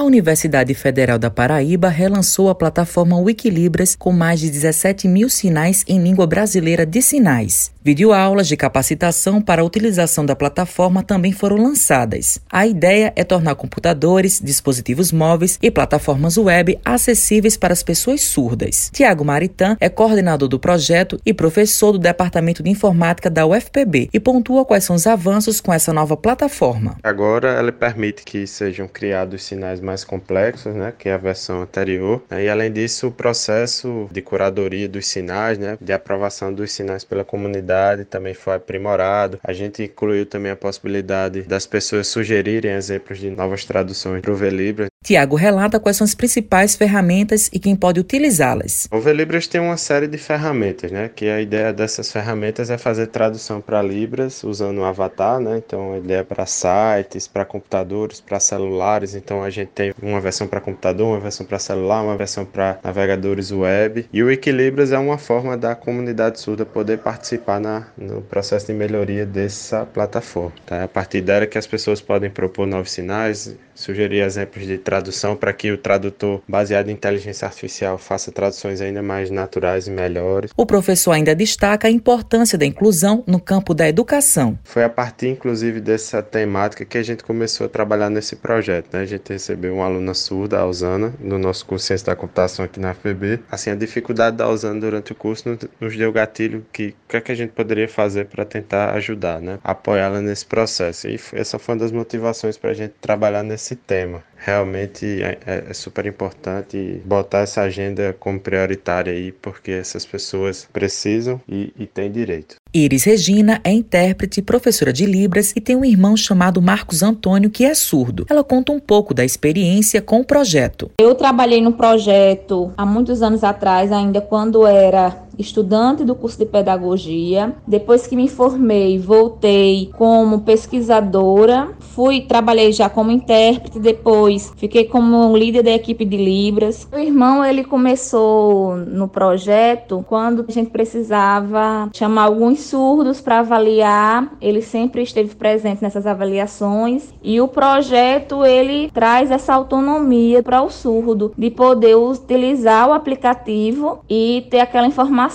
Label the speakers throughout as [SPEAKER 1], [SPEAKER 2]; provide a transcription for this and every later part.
[SPEAKER 1] A Universidade Federal da Paraíba relançou a plataforma Wikilibras com mais de 17 mil sinais em língua brasileira de sinais. Videoaulas de capacitação para a utilização da plataforma também foram lançadas. A ideia é tornar computadores, dispositivos móveis e plataformas web acessíveis para as pessoas surdas. Tiago Maritan é coordenador do projeto e professor do Departamento de Informática da UFPB e pontua quais são os avanços com essa nova plataforma.
[SPEAKER 2] Agora ela permite que sejam criados sinais mais complexos, né, que a versão anterior. E além disso, o processo de curadoria dos sinais, né, de aprovação dos sinais pela comunidade também foi aprimorado. A gente incluiu também a possibilidade das pessoas sugerirem exemplos de novas traduções para o Velibra.
[SPEAKER 1] Tiago relata quais são as principais ferramentas e quem pode utilizá-las.
[SPEAKER 2] O Velibras tem uma série de ferramentas, né? Que a ideia dessas ferramentas é fazer tradução para Libras usando o avatar, né? Então a ideia é para sites, para computadores, para celulares. Então a gente tem uma versão para computador, uma versão para celular, uma versão para navegadores web. E o Wikilibras é uma forma da comunidade surda poder participar na, no processo de melhoria dessa plataforma. Tá? A partir dela que as pessoas podem propor novos sinais, sugerir exemplos de tradução para que o tradutor, baseado em inteligência artificial, faça traduções ainda mais naturais e melhores.
[SPEAKER 1] O professor ainda destaca a importância da inclusão no campo da educação.
[SPEAKER 2] Foi a partir, inclusive, dessa temática que a gente começou a trabalhar nesse projeto. Né? A gente recebeu uma aluna surda, a Osana, no nosso curso de Ciência da Computação aqui na FBB. Assim, a dificuldade da Osana durante o curso nos deu gatilho que o que, é que a gente poderia fazer para tentar ajudar, né? apoiá-la nesse processo. E essa foi uma das motivações para a gente trabalhar nesse tema realmente é, é, é, super importante botar essa agenda como prioritária aí, porque essas pessoas precisam e, e têm direito.
[SPEAKER 1] Iris Regina é intérprete professora de Libras e tem um irmão chamado Marcos Antônio que é surdo. Ela conta um pouco da experiência com o projeto.
[SPEAKER 3] Eu trabalhei no projeto há muitos anos atrás, ainda quando era estudante do curso de pedagogia. Depois que me formei, voltei como pesquisadora. Fui, trabalhei já como intérprete, depois fiquei como líder da equipe de Libras. O irmão, ele começou no projeto quando a gente precisava chamar alguns surdos para avaliar. Ele sempre esteve presente nessas avaliações e o projeto ele traz essa autonomia para o surdo de poder utilizar o aplicativo e ter aquela informação,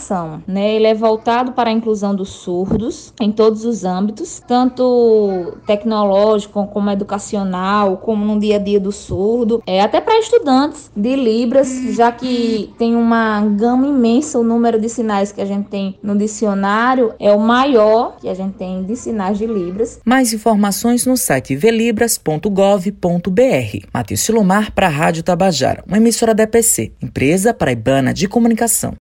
[SPEAKER 3] né? Ele é voltado para a inclusão dos surdos em todos os âmbitos, tanto tecnológico como educacional, como no dia a dia do surdo, é até para estudantes de Libras, já que tem uma gama imensa o número de sinais que a gente tem no dicionário é o maior que a gente tem de sinais de Libras.
[SPEAKER 1] Mais informações no site velibras.gov.br. Matheus Silomar para a Rádio Tabajara, uma emissora da EPC, Empresa Paraibana de Comunicação.